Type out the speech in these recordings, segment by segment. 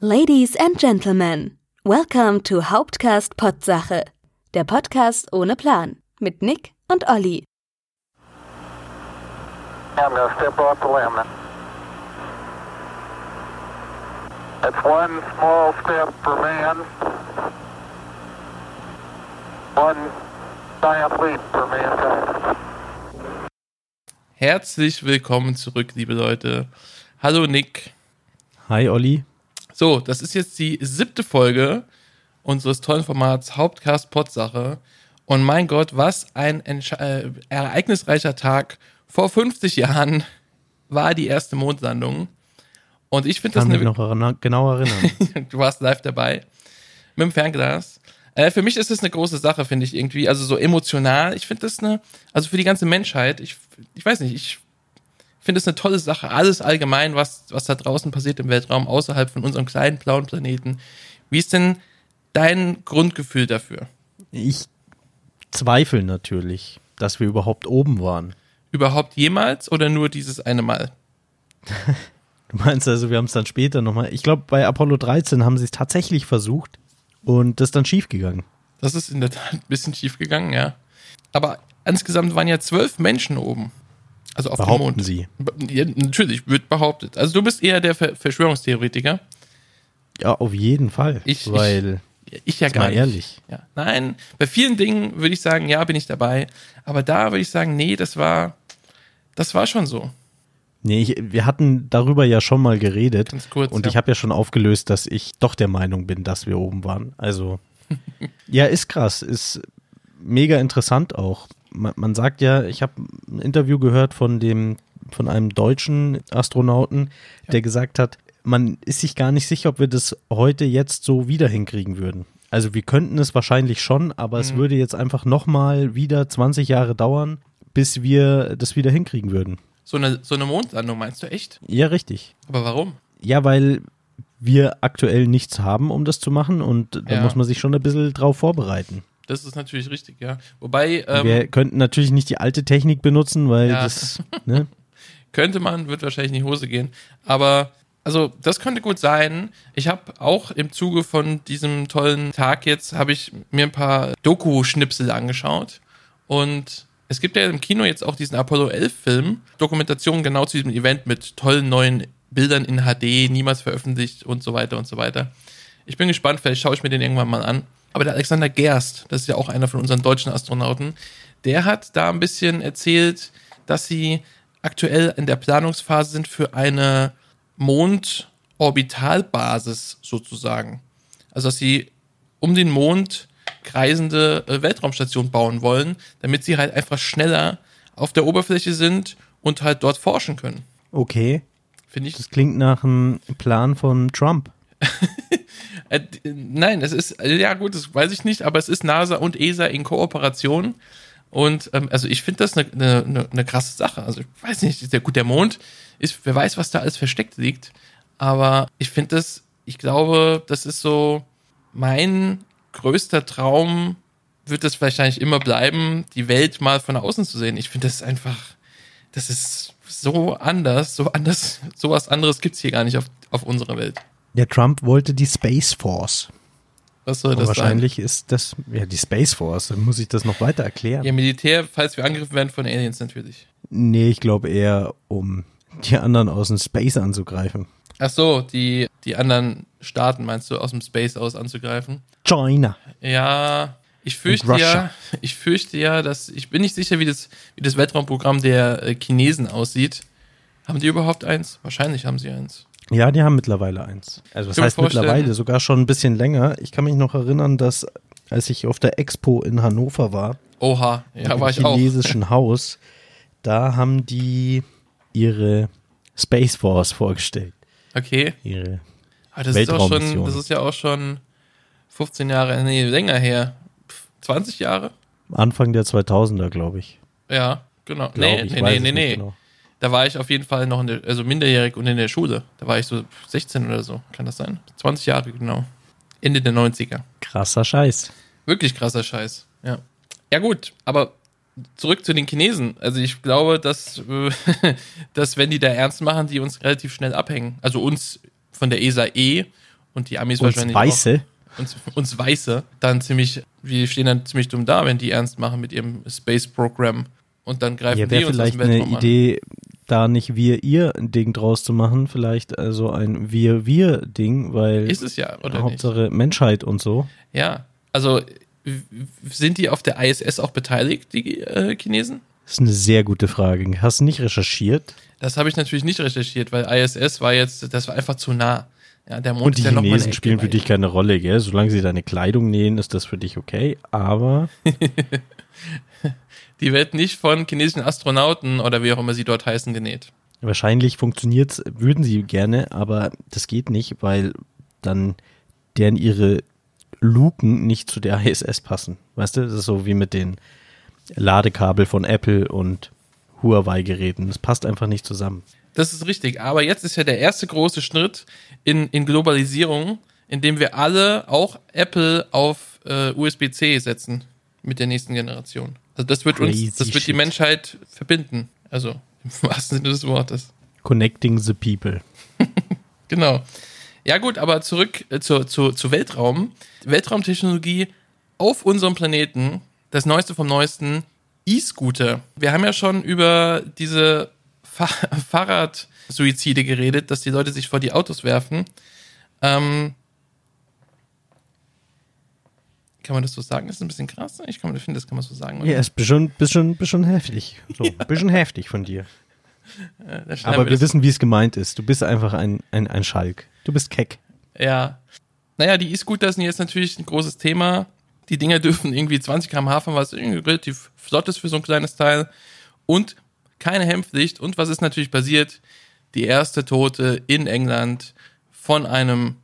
Ladies and Gentlemen, welcome to Hauptcast Potsache, der Podcast ohne Plan mit Nick und Olli. I'm to step off the limb. That's one small step for man, one giant leap for mankind. Herzlich willkommen zurück, liebe Leute. Hallo Nick. Hi Olli. So, das ist jetzt die siebte Folge unseres tollen Formats Hauptcast Potsache. Und mein Gott, was ein äh, ereignisreicher Tag. Vor 50 Jahren war die erste Mondlandung. Und ich finde das Kann mich eine. noch erinn- genau erinnern. du warst live dabei. Mit dem Fernglas. Äh, für mich ist das eine große Sache, finde ich irgendwie. Also so emotional. Ich finde das eine, also für die ganze Menschheit, ich, ich weiß nicht, ich finde es eine tolle Sache. Alles allgemein, was, was da draußen passiert im Weltraum, außerhalb von unserem kleinen blauen Planeten. Wie ist denn dein Grundgefühl dafür? ich zweifle natürlich, dass wir überhaupt oben waren. Überhaupt jemals oder nur dieses eine Mal? Du meinst also, wir haben es dann später nochmal. Ich glaube, bei Apollo 13 haben sie es tatsächlich versucht und das ist dann schief gegangen. Das ist in der Tat ein bisschen schief gegangen, ja. Aber insgesamt waren ja zwölf Menschen oben. Also auf dem Behaupten Mond. sie. Ja, natürlich, wird behauptet. Also du bist eher der Ver Verschwörungstheoretiker. Ja, auf jeden Fall. Ich- weil, Ich ja Jetzt gar mal nicht. ehrlich. Ja. Nein, bei vielen Dingen würde ich sagen, ja, bin ich dabei. Aber da würde ich sagen, nee, das war, das war schon so. nee, ich, wir hatten darüber ja schon mal geredet. Ganz kurz, Und ja. ich habe ja schon aufgelöst, dass ich doch der Meinung bin, dass wir oben waren. Also, ja, ist krass. Ist mega interessant auch. Man, man sagt ja, ich habe ein Interview gehört von dem, von einem deutschen Astronauten, der gesagt hat, man ist sich gar nicht sicher, ob wir das heute jetzt so wieder hinkriegen würden. Also wir könnten es wahrscheinlich schon, aber Mhm. es würde jetzt einfach nochmal wieder 20 Jahre dauern, bis wir das wieder hinkriegen würden. So eine, so eine Mondlandung meinst du echt? Ja, richtig. Aber warum? Ja, weil wir aktuell nichts haben, um das zu machen und da Ja. muss man sich schon ein bisschen drauf vorbereiten. Das ist natürlich richtig, ja. Wobei, ähm, wir könnten natürlich nicht die alte Technik benutzen, weil Ja. das, ne? könnte man, wird wahrscheinlich in die Hose gehen. Aber, also, das könnte gut sein. Ich habe auch im Zuge von diesem tollen Tag jetzt, habe ich mir ein paar Doku-Schnipsel angeschaut. Und es gibt ja im Kino jetzt auch diesen Apollo 11-Film, Dokumentation genau zu diesem Event mit tollen neuen Bildern in HD, niemals veröffentlicht und so weiter und so weiter. Ich bin gespannt, vielleicht schaue ich mir den irgendwann mal an. Aber der Alexander Gerst, das ist ja auch einer von unseren deutschen Astronauten, der hat da ein bisschen erzählt, dass sie aktuell in der Planungsphase sind für eine Mondorbitalbasis sozusagen. Also dass sie um den Mond kreisende äh, Weltraumstation bauen wollen, damit sie halt einfach schneller auf der Oberfläche sind und halt dort forschen können. Okay, Finde ich das klingt nach einem Plan von Trump. Äh, nein, es ist, äh, ja gut, das weiß ich nicht, aber es ist NASA und ESA in Kooperation. Und ähm, also ich finde das eine ne, ne, ne krasse Sache. Also ich weiß nicht, der, gut, der Mond ist, wer weiß, was da alles versteckt liegt. Aber ich finde das, ich glaube, das ist so mein größter Traum, wird es wahrscheinlich immer bleiben, die Welt mal von außen zu sehen. Ich finde das einfach, das ist so anders, so anders, sowas anderes gibt's hier gar nicht auf, auf unserer Welt. Der Trump wollte die Space Force. Was soll Und das sein? wahrscheinlich ist das, ja, die Space Force, dann muss ich das noch weiter erklären. Ja, Militär, falls wir angegriffen werden von Aliens natürlich. Nee, ich glaube eher, um die anderen aus dem Space anzugreifen. Ach so, die, die anderen Staaten meinst du, aus dem Space aus anzugreifen? China. Ja, ich fürchte ja, ich fürchte ja, dass, ich bin nicht sicher, wie das, wie das Weltraumprogramm der äh, Chinesen aussieht. Haben die überhaupt eins? Wahrscheinlich haben sie eins. Ja, die haben mittlerweile eins. Also was heißt vorstellen- mittlerweile? Sogar schon ein bisschen länger. Ich kann mich noch erinnern, dass als ich auf der Expo in Hannover war, Oha, ja, im war ich auch. chinesischen Haus, da haben die ihre Space Force vorgestellt. Okay. Ihre Aber das ist auch schon, das ist ja auch schon 15 Jahre, nee, länger her. Pff, 20 Jahre? Anfang der 2000er, glaube ich. Ja, genau. Glaub nee, nee, nee, nee, nee. genau. Da war ich auf jeden Fall noch in der, also minderjährig und in der Schule. Da war ich so 16 oder so. Kann das sein? 20 Jahre, genau. Ende der 90er. Krasser Scheiß. Wirklich krasser Scheiß. Ja. Ja, gut, aber zurück zu den Chinesen. Also ich glaube, dass, äh, dass wenn die da ernst machen, die uns relativ schnell abhängen. Also uns von der ESA E und die Amis Uns wahrscheinlich Weiße. auch, uns, uns Weiße, dann ziemlich, wir stehen dann ziemlich dumm da, wenn die ernst machen mit ihrem Space-Programm. Und dann greifen Ja, die uns aus vielleicht dem eine Weltraum an. Idee, da nicht wir-ihr ein Ding draus zu machen, vielleicht also ein Wir-wir-Ding, weil Ist es ja, oder nicht? Hauptsache Menschheit und so. Ja, also sind die auf der ISS auch beteiligt, die äh, Chinesen? Das ist eine sehr gute Frage. Hast du nicht recherchiert? Das habe ich natürlich nicht recherchiert, weil ISS war jetzt, das war einfach zu nah. Ja, der Mond Und die ist ja noch mal eine Chinesen spielen für dich keine Rolle, gell? Solange sie deine Kleidung nähen, ist das für dich okay. Aber Die wird nicht von chinesischen Astronauten oder wie auch immer sie dort heißen genäht. wahrscheinlich funktioniert's, würden sie gerne, aber das geht nicht, weil dann deren ihre Luken nicht zu der ISS passen. Weißt du, das ist so wie mit den Ladekabel von Apple und Huawei-Geräten. Das passt einfach nicht zusammen. Das ist richtig. Aber jetzt ist ja der erste große Schritt in, in Globalisierung, indem wir alle, auch Apple, auf äh, USB-C setzen mit der nächsten Generation. Also das wird Crazy uns, das wird die. Menschheit verbinden. Also im wahrsten Sinne des Wortes. Connecting the people. Genau. Ja gut, aber zurück äh, zu, zu, zu Weltraum. Weltraumtechnologie auf unserem Planeten, das Neueste vom Neuesten, E-Scooter. Wir haben ja schon über diese Fahr Fahrradsuizide geredet, dass die Leute sich vor die Autos werfen. Ähm, kann man das so sagen? Das ist ein bisschen krass. Ich kann, finde, das kann man so sagen. oder? Ja, ist bisschen, bisschen, bisschen heftig. So, ein bisschen heftig von dir. Äh, Aber wir das- wissen, wie es gemeint ist. Du bist einfach ein, ein, ein Schalk. Du bist keck. Ja. Naja, die E-Scooter sind jetzt natürlich ein großes Thema. Die Dinger dürfen irgendwie 20 km/h fahren, was irgendwie relativ flott ist für so ein kleines Teil. Und keine Hemmpflicht. Und was ist natürlich passiert? Die erste Tote in England von einem,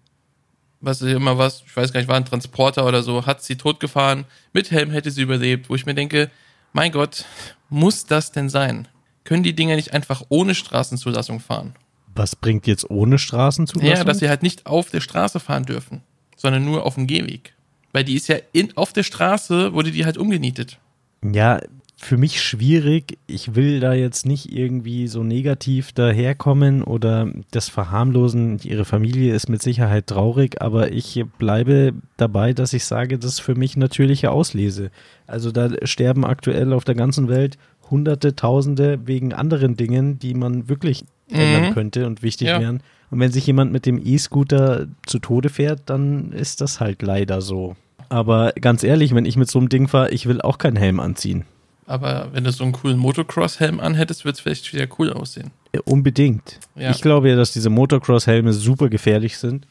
was ist immer was, ich weiß gar nicht, war ein Transporter oder so, hat sie totgefahren. Mit Helm hätte sie überlebt, wo ich mir denke, mein Gott, muss das denn sein? Können die Dinger nicht einfach ohne Straßenzulassung fahren? Was bringt jetzt ohne Straßenzulassung? Ja, dass sie halt nicht auf der Straße fahren dürfen, sondern nur auf dem Gehweg. Weil die ist ja in, auf der Straße, wurde die halt umgenietet. Ja, für mich schwierig. Ich will da jetzt nicht irgendwie so negativ daherkommen oder das verharmlosen. Ihre Familie ist mit Sicherheit traurig, aber ich bleibe dabei, dass ich sage, das ist für mich natürliche Auslese. Also da sterben aktuell auf der ganzen Welt Hunderte, Tausende wegen anderen Dingen, die man wirklich ändern könnte und wichtig Ja. wären. Und wenn sich jemand mit dem E-Scooter zu Tode fährt, dann ist das halt leider so. Aber ganz ehrlich, wenn ich mit so einem Ding fahre, ich will auch keinen Helm anziehen. Aber wenn du so einen coolen Motocross-Helm anhättest, wird es vielleicht wieder cool aussehen. Äh, Unbedingt. Ja. Ich glaube ja, dass diese Motocross-Helme super gefährlich sind.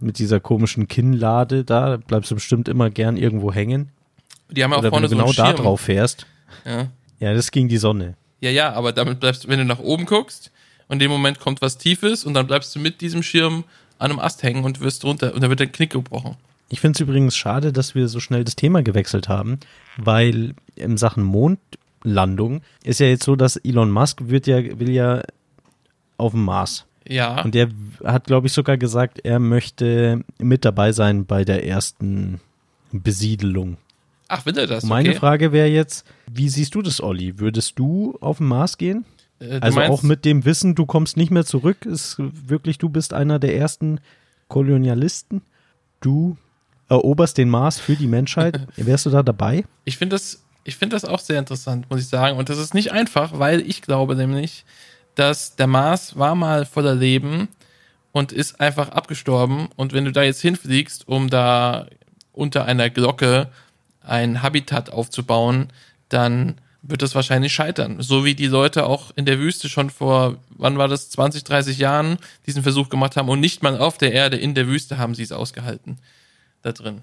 Mit dieser komischen Kinnlade da bleibst du bestimmt immer gern irgendwo hängen. Die haben ja auch Oder wenn vorne du so genau einen da drauf fährst. Ja. Ja, das gegen die Sonne. ja, ja, aber damit bleibst du, wenn du nach oben guckst und in dem Moment kommt was Tiefes und dann bleibst du mit diesem Schirm an einem Ast hängen und wirst runter und dann wird dein Knick gebrochen. Ich finde es übrigens schade, dass wir so schnell das Thema gewechselt haben, weil in Sachen Mondlandung ist ja jetzt so, dass Elon Musk wird ja, will ja auf dem Mars. Ja. Und der hat, glaube ich, sogar gesagt, er möchte mit dabei sein bei der ersten Besiedelung. Ach, will er das? Und meine okay. Frage wäre jetzt, wie siehst du das, Olli? Würdest du auf den Mars gehen? Äh, Also meinst- auch mit dem Wissen, du kommst nicht mehr zurück, ist wirklich, du bist einer der ersten Kolonialisten. Du eroberst den Mars für die Menschheit. Wärst du da dabei? Ich finde das, ich finde das auch sehr interessant, muss ich sagen. Und das ist nicht einfach, weil ich glaube nämlich, dass der Mars war mal voller Leben und ist einfach abgestorben. Und wenn du da jetzt hinfliegst, um da unter einer Glocke ein Habitat aufzubauen, dann wird das wahrscheinlich scheitern. So wie die Leute auch in der Wüste schon vor, wann war das, 20, 30 Jahren diesen Versuch gemacht haben und nicht mal auf der Erde, in der Wüste haben sie es ausgehalten. Da drin.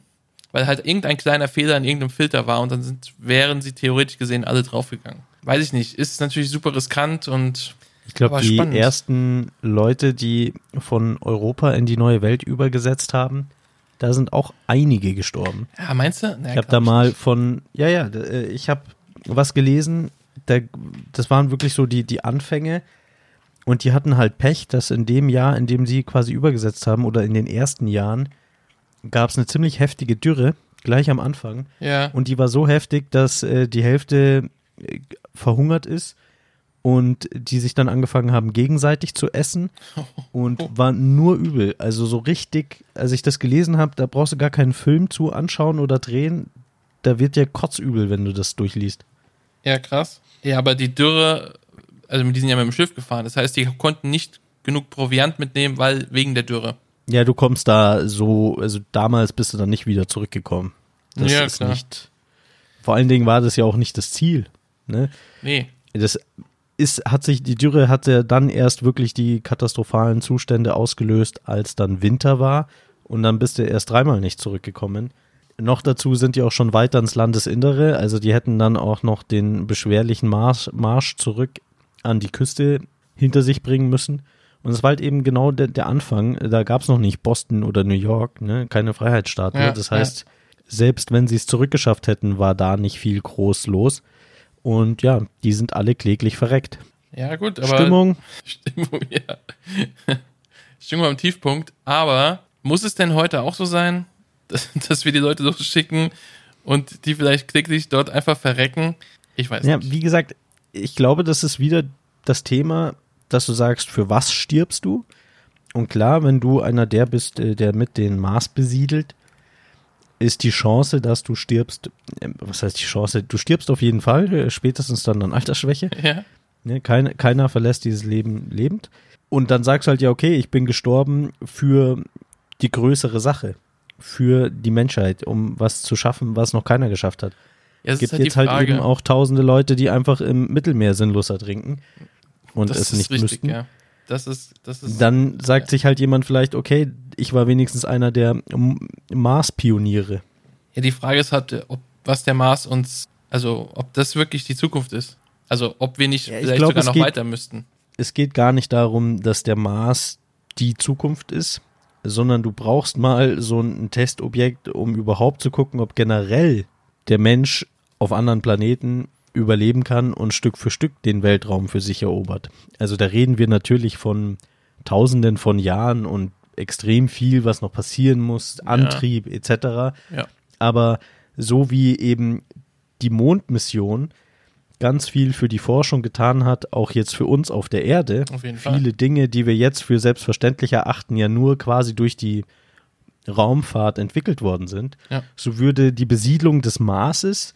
Weil halt irgendein kleiner Fehler in irgendeinem Filter war und dann sind, wären sie theoretisch gesehen alle draufgegangen. Weiß ich nicht. Ist natürlich super riskant und Ich glaube, die spannend. ersten Leute, die von Europa in die neue Welt übergesetzt haben, da sind auch einige gestorben. ja, meinst du? Ich habe da mal von, ja, ja, äh, ich habe was gelesen, da, das waren wirklich so die, die Anfänge und die hatten halt Pech, dass in dem Jahr, in dem sie quasi übergesetzt haben oder in den ersten Jahren, gab es eine ziemlich heftige Dürre, gleich am Anfang. Ja. Und die war so heftig, dass äh, die Hälfte äh, verhungert ist und die sich dann angefangen haben, gegenseitig zu essen und war nur übel. Also so richtig, als ich das gelesen habe, da brauchst du gar keinen Film zu anschauen oder drehen. Da wird dir kotzübel, wenn du das durchliest. Ja, krass. Ja, aber die Dürre, also die sind ja mit dem Schiff gefahren. Das heißt, die konnten nicht genug Proviant mitnehmen, weil wegen der Dürre. Ja, du kommst da so, also damals bist du dann nicht wieder zurückgekommen. Das Ja, ist klar. nicht. Vor allen Dingen war das ja auch nicht das Ziel. Ne? Nee. Das ist, hat sich, die Dürre hatte dann erst wirklich die katastrophalen Zustände ausgelöst, als dann Winter war. Und dann bist du erst dreimal nicht zurückgekommen. Noch dazu sind die auch schon weiter ins Landesinnere. Also die hätten dann auch noch den beschwerlichen Marsch, Marsch zurück an die Küste hinter sich bringen müssen. Und es war halt eben genau der, der Anfang. Da gab es noch nicht Boston oder New York, ne? keine Freiheitsstaaten. Ja, das heißt, selbst wenn sie es zurückgeschafft hätten, war da nicht viel groß los. Und ja, die sind alle kläglich verreckt. Ja, gut, aber. Stimmung, Stimmung, ja. Stimmung am Tiefpunkt. Aber muss es denn heute auch so sein, dass, dass wir die Leute losschicken und die vielleicht kläglich dort einfach verrecken? Ich weiß ja, nicht. wie gesagt, ich glaube, das ist wieder das Thema, dass du sagst, für was stirbst du? Und klar, wenn du einer der bist, äh, der mit den Mars besiedelt, ist die Chance, dass du stirbst, äh, was heißt die Chance? Du stirbst auf jeden Fall, äh, spätestens dann an Altersschwäche. Ja, Ne, kein, keiner verlässt dieses Leben lebend. Und dann sagst du halt, ja, okay, ich bin gestorben für die größere Sache, für die Menschheit, um was zu schaffen, was noch keiner geschafft hat. ja es gibt halt jetzt halt eben auch tausende Leute, die einfach im Mittelmeer sinnlos ertrinken und das es ist nicht richtig, müssten. ja. Das ist, das ist. Dann sagt sich halt jemand vielleicht, okay, ich war wenigstens einer der Mars-Pioniere. Ja, die Frage ist halt, ob was der Mars uns, also ob das wirklich die Zukunft ist. Also ob wir nicht Ja, ich vielleicht glaub, sogar noch geht- weiter müssten. Es geht gar nicht darum, dass der Mars die Zukunft ist, sondern du brauchst mal so ein Testobjekt, um überhaupt zu gucken, ob generell der Mensch auf anderen Planeten überleben kann und Stück für Stück den Weltraum für sich erobert. Also da reden wir natürlich von Tausenden von Jahren und extrem viel, was noch passieren muss, Antrieb etc. Ja. Aber so wie eben die Mondmission ganz viel für die Forschung getan hat, auch jetzt für uns auf der Erde, Auf jeden Fall. viele Dinge, die wir jetzt für selbstverständlich erachten, ja nur quasi durch die Raumfahrt entwickelt worden sind, Ja. so würde die Besiedlung des Marses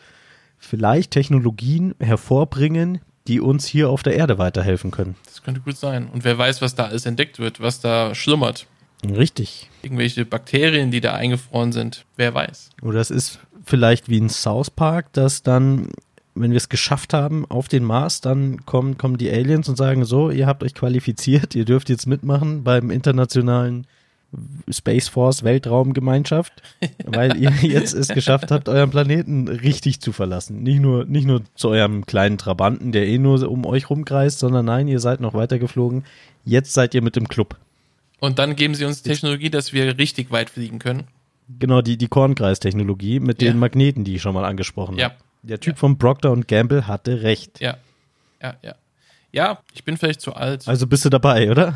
vielleicht Technologien hervorbringen, die uns hier auf der Erde weiterhelfen können. Das könnte gut sein. Und wer weiß, was da alles entdeckt wird, was da schlummert. Richtig. Irgendwelche Bakterien, die da eingefroren sind. Wer weiß. Oder es ist vielleicht wie in South Park, dass dann, wenn wir es geschafft haben auf den Mars, dann kommen, kommen die Aliens und sagen so, ihr habt euch qualifiziert, ihr dürft jetzt mitmachen beim internationalen Space Force Weltraumgemeinschaft, weil ihr jetzt es geschafft habt, euren Planeten richtig zu verlassen. Nicht nur, nicht nur zu eurem kleinen Trabanten, der eh nur um euch rumkreist, sondern nein, ihr seid noch weiter geflogen. Jetzt seid ihr mit im Club. Und dann geben sie uns Technologie, dass wir richtig weit fliegen können. Genau, die, die Kornkreistechnologie mit Ja. den Magneten, die ich schon mal angesprochen Ja. habe. Der Typ von Procter und Gamble hatte recht. Ja. Ja, ja. Ja, ich bin vielleicht zu alt. Also bist du dabei, oder?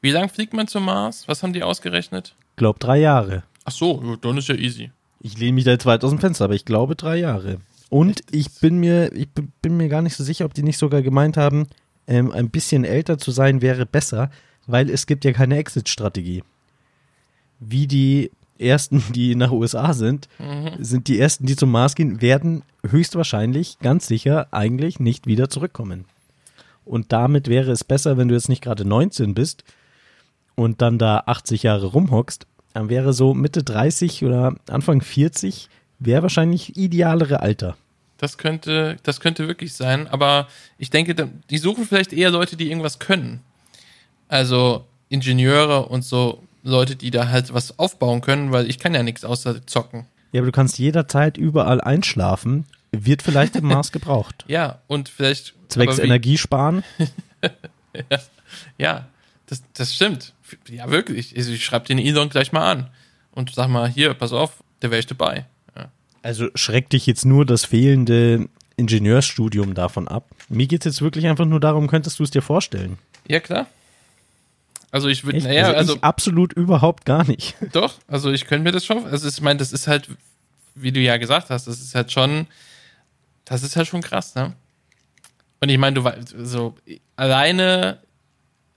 Wie lang fliegt man zum Mars? Was haben die ausgerechnet? Glaub drei Jahre. Ach so, dann ist ja easy. Ich lehne mich da jetzt weit aus dem Fenster, aber ich glaube drei Jahre. Und ich bin mir, ich bin mir gar nicht so sicher, ob die nicht sogar gemeint haben, ähm, ein bisschen älter zu sein wäre besser, weil es gibt ja keine Exit-Strategie. Wie die ersten, die nach USA sind, sind die ersten, die zum Mars gehen, werden höchstwahrscheinlich, ganz sicher, eigentlich nicht wieder zurückkommen. Und damit wäre es besser, wenn du jetzt nicht gerade 19 bist und dann da 80 Jahre rumhockst, dann wäre so Mitte 30 oder Anfang 40 wäre wahrscheinlich idealere Alter. Das könnte, das könnte wirklich sein, aber ich denke, die suchen vielleicht eher Leute, die irgendwas können. Also Ingenieure und so Leute, die da halt was aufbauen können, weil ich kann ja nichts außer zocken. Ja, aber du kannst jederzeit überall einschlafen, wird vielleicht im Mars gebraucht. Ja, und vielleicht. Zwecks Energiesparen. Ja, das, das stimmt. Ja, wirklich. Also ich schreibe den Elon gleich mal an und sag mal, hier, pass auf, da wäre ich dabei. Ja. Also schreckt dich jetzt nur das fehlende Ingenieursstudium davon ab. Mir geht es jetzt wirklich einfach nur darum, könntest du es dir vorstellen? Ja, klar. Also ich würde, naja, also, ich absolut überhaupt gar nicht. doch, also ich könnte mir das schon, also ich meine, das ist halt, wie du ja gesagt hast, das ist halt schon, das ist halt schon krass, ne? Und ich meine, du weißt, so alleine,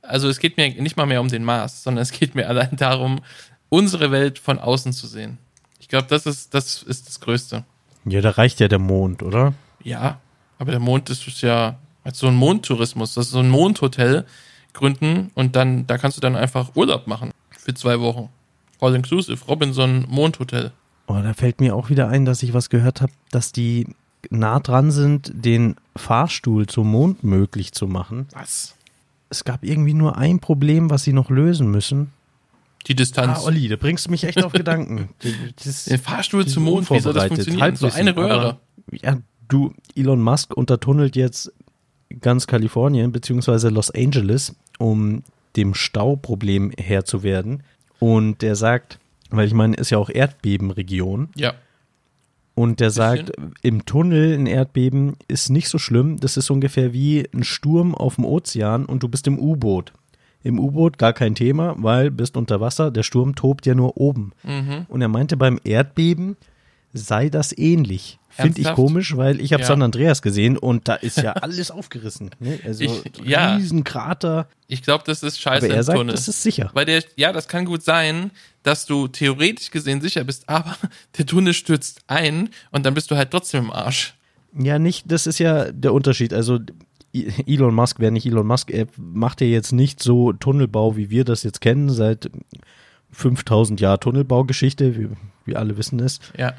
also es geht mir nicht mal mehr um den Mars, sondern es geht mir allein darum, unsere Welt von außen zu sehen. Ich glaube, das ist, das ist das Größte. Ja, da reicht ja der Mond, oder? Ja, aber der Mond ist ja als so ein Mondtourismus, das ist so ein Mondhotel gründen und dann, da kannst du dann einfach Urlaub machen für zwei Wochen. All inclusive, Robinson Mondhotel. Oh, da fällt mir auch wieder ein, dass ich was gehört habe, dass die nah dran sind, den Fahrstuhl zum Mond möglich zu machen. Was? Es gab irgendwie nur ein Problem, was sie noch lösen müssen. Die Distanz. Ah, Olli, da bringst du mich echt auf Gedanken. Das, Den Fahrstuhl zum Mond, wie soll das funktionieren? So Halbwissen, eine Röhre. Ja, du, Elon Musk untertunnelt jetzt ganz Kalifornien beziehungsweise Los Angeles, um dem Stauproblem Herr zu werden. Und der sagt, weil ich meine, ist ja auch Erdbebenregion. Ja. Und der sagt, im Tunnel ein Erdbeben ist nicht so schlimm. Das ist ungefähr wie ein Sturm auf dem Ozean und du bist im U-Boot. Im U-Boot gar kein Thema, weil bist unter Wasser, der Sturm tobt ja nur oben. Mhm. Und er meinte, beim Erdbeben sei das ähnlich. Finde ich komisch, weil ich habe Ja. San Andreas gesehen und da ist ja alles aufgerissen. Ne? Also Ich- ja. riesen Krater. Ich glaube, das ist scheiße Aber er sagt, Tunnel. das ist sicher. Weil der, ja, das kann gut sein, dass du theoretisch gesehen sicher bist, aber der Tunnel stürzt ein und dann bist du halt trotzdem im Arsch. Ja, nicht, das ist ja der Unterschied. Also Elon Musk wäre nicht Elon Musk. Er macht ja jetzt nicht so Tunnelbau, wie wir das jetzt kennen, seit 5000 Jahren Tunnelbaugeschichte, wie wir alle wissen es, Ja.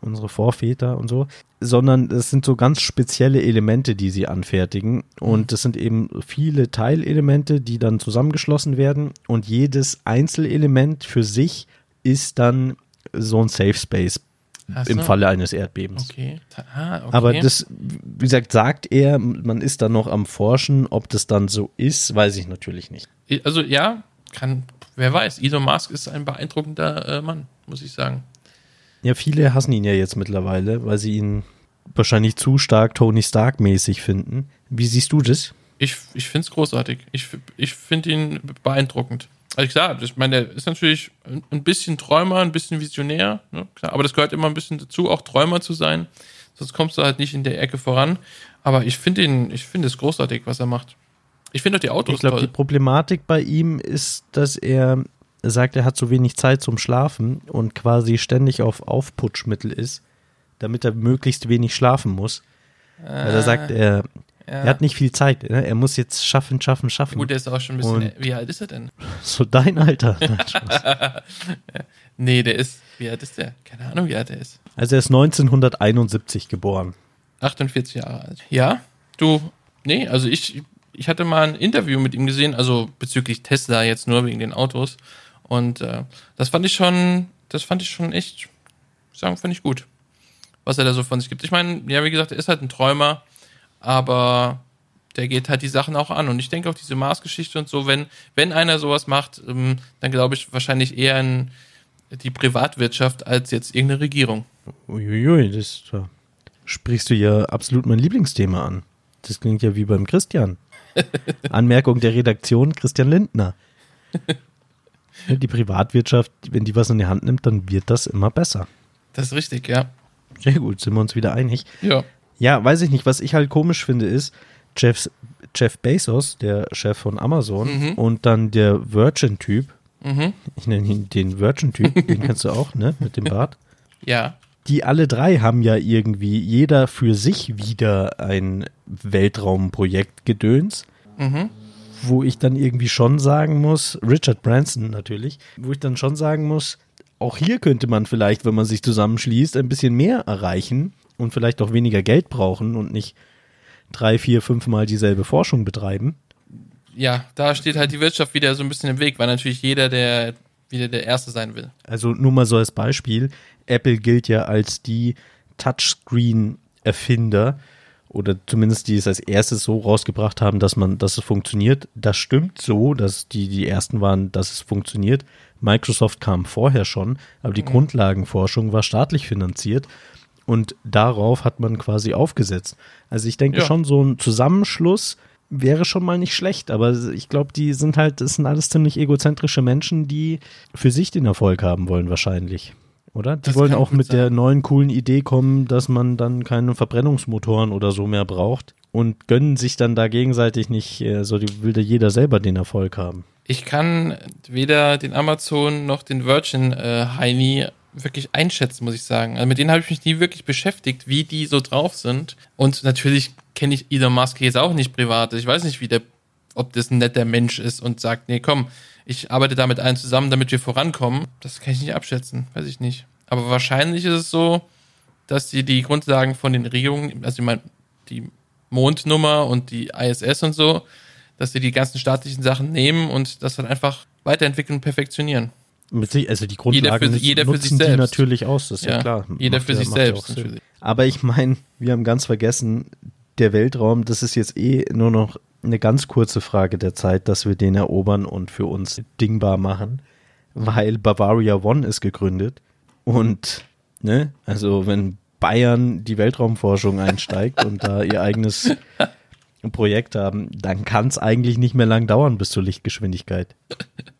Unsere Vorväter und so, sondern es sind so ganz spezielle Elemente, die sie anfertigen. Und das sind eben viele Teilelemente, die dann zusammengeschlossen werden. Und jedes Einzelelement für sich ist dann so ein Safe Space Ach im so. Falle eines Erdbebens. Okay. Ah, okay. Aber das, wie gesagt, sagt er, man ist da noch am Forschen. Ob das dann so ist, weiß ich natürlich nicht. Also ja, kann, wer weiß. Elon Musk ist ein beeindruckender äh, Mann, muss ich sagen. Ja, viele hassen ihn ja jetzt mittlerweile, weil sie ihn wahrscheinlich zu stark Tony Stark-mäßig finden. Wie siehst du das? Ich, ich finde es großartig. Ich, ich finde ihn beeindruckend. Also klar, ich meine, der ist natürlich ein- bisschen Träumer, ein bisschen Visionär, ne? klar, aber das gehört immer ein bisschen dazu, auch Träumer zu sein. Sonst kommst du halt nicht in der Ecke voran. Aber ich finde ihn, ich finde es großartig, was er macht. Ich finde auch die Autos Ich glaube, die. Problematik bei ihm ist, dass er sagt, er hat zu wenig Zeit zum Schlafen und quasi ständig auf Aufputschmittel ist, damit er möglichst wenig schlafen muss. Weil er sagt, er, er hat nicht viel Zeit. Ne? Er muss jetzt schaffen, schaffen, schaffen. Gut, der ist auch schon ein bisschen. Und- wie alt ist er denn? so dein Alter. Nein. Nee, der ist. Wie alt ist der? Keine Ahnung, wie alt er ist. also er ist 1971 geboren. 48 Jahre alt. Ja, du, nee, also ich, ich hatte mal ein Interview mit ihm gesehen, also bezüglich Tesla jetzt nur wegen den Autos. Und äh, das fand ich schon, das fand ich schon echt, sagen, fand ich gut, was er da so von sich gibt. Ich meine, ja, wie gesagt, er ist halt ein Träumer, aber der geht halt die Sachen auch an. Und ich denke auch diese Mars-Geschichte und so, wenn, wenn einer sowas macht, ähm, dann glaube ich wahrscheinlich eher in die Privatwirtschaft als jetzt irgendeine Regierung. Uiuiui, das da sprichst du ja absolut mein Lieblingsthema an. Das klingt ja wie beim Christian. Anmerkung der Redaktion Christian Lindner. Die Privatwirtschaft, wenn die was in die Hand nimmt, dann wird das immer besser. Das ist richtig, ja. Sehr gut, sind wir uns wieder einig. Ja. Ja, weiß ich nicht. Was ich halt komisch finde, ist, Jeff, Jeff Bezos, der Chef von Amazon, und dann der Virgin-Typ, Mhm. ich nenne ihn den Virgin-Typ, den kennst du auch, ne, mit dem Bart. Ja. Die alle drei haben ja irgendwie jeder für sich wieder ein Weltraumprojekt gedöns, Mhm. Wo ich dann irgendwie schon sagen muss, Richard Branson natürlich, wo ich dann schon sagen muss, auch hier könnte man vielleicht, wenn man sich zusammenschließt, ein bisschen mehr erreichen und vielleicht auch weniger Geld brauchen und nicht drei, vier, fünfmal dieselbe Forschung betreiben. Ja, da steht halt die Wirtschaft wieder so ein bisschen im Weg, weil natürlich jeder der wieder der Erste sein will. Also nur mal so als Beispiel, Apple gilt ja als die Touchscreen-Erfinder oder zumindest die es als erstes so rausgebracht haben, dass man, dass es funktioniert. Das stimmt so, dass die die ersten waren, dass es funktioniert. Microsoft kam vorher schon, aber die Grundlagenforschung war staatlich finanziert und darauf hat man quasi aufgesetzt. Also ich denke Ja. schon, so ein Zusammenschluss wäre schon mal nicht schlecht, aber ich glaube, die sind halt, das sind alles ziemlich egozentrische Menschen, die für sich den Erfolg haben wollen wahrscheinlich. Oder? Die Das wollen auch mit der sein. neuen coolen Idee kommen, dass man dann keine Verbrennungsmotoren oder so mehr braucht. und gönnen sich dann da gegenseitig nicht, äh, so die will da jeder selber den Erfolg haben. Ich kann weder den Amazon noch den Virgin äh, Heini wirklich einschätzen, muss ich sagen. Also mit denen habe ich mich nie wirklich beschäftigt, wie die so drauf sind. Und natürlich kenne ich Elon Musk jetzt auch nicht privat. Ich weiß nicht, wie der, ob das ein netter Mensch ist und sagt, nee, komm, ich arbeite da mit allen zusammen, damit wir vorankommen. Das kann ich nicht abschätzen, weiß ich nicht. Aber wahrscheinlich ist es so, dass die die Grundlagen von den Regierungen, also ich meine, die Mondnummer und die ISS und so, dass sie die ganzen staatlichen Sachen nehmen und das dann einfach weiterentwickeln und perfektionieren. Mit sich, also die Grundlagen für- jeder für nutzen sich die selbst. natürlich aus, das ist ja, Ja, klar. jeder Macht für ja- sich ja selbst natürlich. Aber ich meine, wir haben ganz vergessen, der Weltraum, das ist jetzt eh nur noch eine ganz kurze Frage der Zeit, dass wir den erobern und für uns dingbar machen, weil Bavaria One ist gegründet und, ne, also wenn Bayern die Weltraumforschung einsteigt und da ihr eigenes Projekt haben, dann kann es eigentlich nicht mehr lang dauern bis zur Lichtgeschwindigkeit.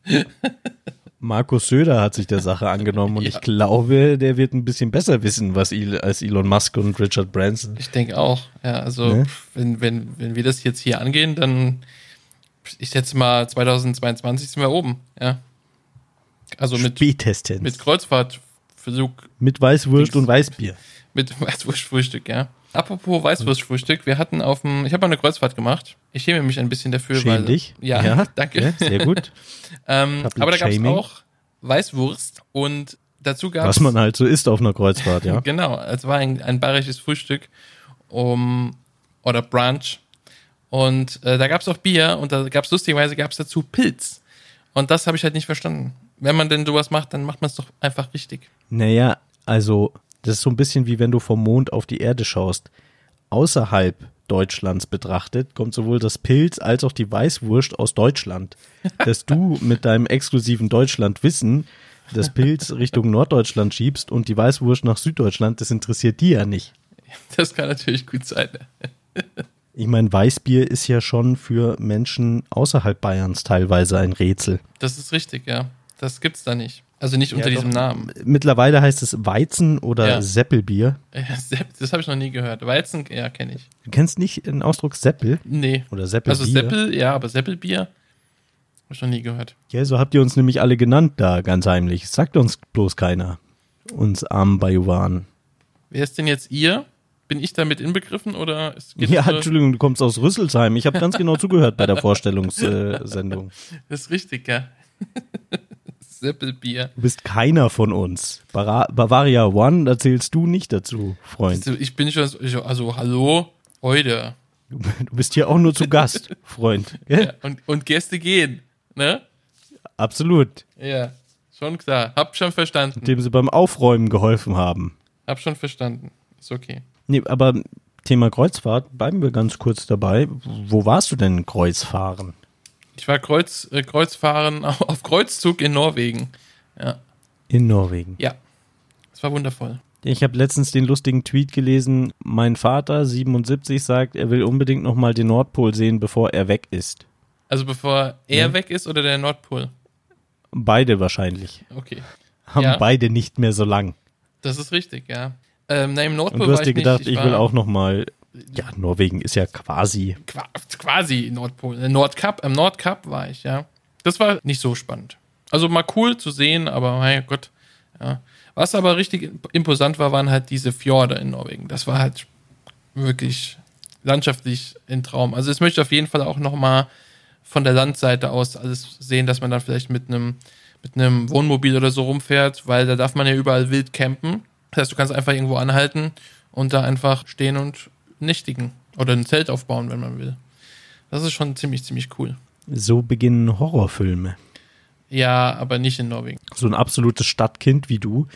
Markus Söder hat sich der Sache angenommen und Ja. ich glaube, der wird ein bisschen besser wissen, was Il als Elon Musk und Richard Branson. Ich denke auch. Ja, also Ne? wenn, wenn, wenn wir das jetzt hier angehen, dann ich schätze mal 2022 sind wir oben. Ja. Also mit, Spätestens. mit Kreuzfahrtversuch, Mit Weißwurst Dings. und Weißbier. mit Weißwurstfrühstück, ja. Apropos Weißwurstfrühstück, wir hatten auf dem, ich habe mal eine Kreuzfahrt gemacht. Ich schäme mich ein bisschen dafür, Schäm weil dich. Ja, danke. Ja, sehr gut. Ähm, aber da gab es auch Weißwurst und dazu gab es Was man halt so isst auf einer Kreuzfahrt, ja. Genau, es war ein, ein bayerisches Frühstück um, oder Brunch. Und äh, da gab es auch Bier und da gab es lustigerweise gab es dazu Pilz. Und das habe ich halt nicht verstanden. Wenn man denn sowas macht, dann macht man es doch einfach richtig. Naja, also, das ist so ein bisschen wie wenn du vom Mond auf die Erde schaust. Außerhalb Deutschlands betrachtet, kommt sowohl das Pilz als auch die Weißwurst aus Deutschland. Dass du mit deinem exklusiven Deutschlandwissen das Pilz Richtung Norddeutschland schiebst und die Weißwurst nach Süddeutschland, das interessiert die ja nicht. Das kann natürlich gut sein. Ich meine, Weißbier ist ja schon für Menschen außerhalb Bayerns teilweise ein Rätsel. Das ist richtig, ja. Das gibt's da nicht. Also nicht unter Ja, diesem doch. Namen. Mittlerweile heißt es Weizen oder Ja. Seppelbier. Äh, Das habe ich noch nie gehört. Weizen, ja, kenne ich. Du kennst nicht den Ausdruck Seppel Nee. oder Seppelbier? Also Seppel, ja, aber Seppelbier habe ich noch nie gehört. Ja, so habt ihr uns nämlich alle genannt da, ganz heimlich. Sagt uns bloß keiner. Uns armen Bajuwan. Wer ist denn jetzt ihr? Bin ich damit inbegriffen oder ist, geht Ja, Entschuldigung, du kommst aus Rüsselsheim. Ich habe ganz genau zugehört bei der Vorstellungssendung. Das ist richtig, ja. Seppelbier. Du bist keiner von uns. Bara Bavaria One erzählst du nicht dazu, Freund. Ich bin schon, also hallo, heute. Du bist hier auch nur zu Gast, Freund. Ja, und, und Gäste gehen, ne? Absolut. Ja, schon klar. Hab schon verstanden. Dem sie beim Aufräumen geholfen haben. Hab schon verstanden. Ist okay. Nee, aber Thema Kreuzfahrt, bleiben wir ganz kurz dabei. Wo warst du denn Kreuzfahren? Ich war Kreuz, äh, Kreuzfahren auf, Kreuzzug in Norwegen. Ja, In Norwegen. ja. Es war wundervoll. Ich habe letztens den lustigen Tweet gelesen. Mein Vater, 77, sagt, er will unbedingt noch mal den Nordpol sehen, bevor er weg ist. Also bevor er weg ist oder der Nordpol. Beide wahrscheinlich. Okay. Haben Ja. beide nicht mehr so lang. Das ist richtig, ja. Ähm, na, im Und Nordpol du war hast dir ich gedacht, nicht. ich, war will auch noch mal. Ja, Norwegen ist ja quasi. Qua quasi Nordpol. Äh, Nordkap, am Nordkap war ich, ja. Das war nicht so spannend. Also mal cool zu sehen, aber mein Gott, ja. Was aber richtig imposant war, waren halt diese Fjorde in Norwegen. Das war halt wirklich landschaftlich ein Traum. Also das möchte auf jeden Fall auch noch mal von der Landseite aus alles sehen, dass man da vielleicht mit einem mit einem Wohnmobil oder so rumfährt, weil da darf man ja überall wild campen. Das heißt, du kannst einfach irgendwo anhalten und da einfach stehen und nächtigen oder ein Zelt aufbauen, wenn man will. Das ist schon ziemlich, ziemlich cool. So beginnen Horrorfilme. Ja, aber nicht in Norwegen. So ein absolutes Stadtkind wie du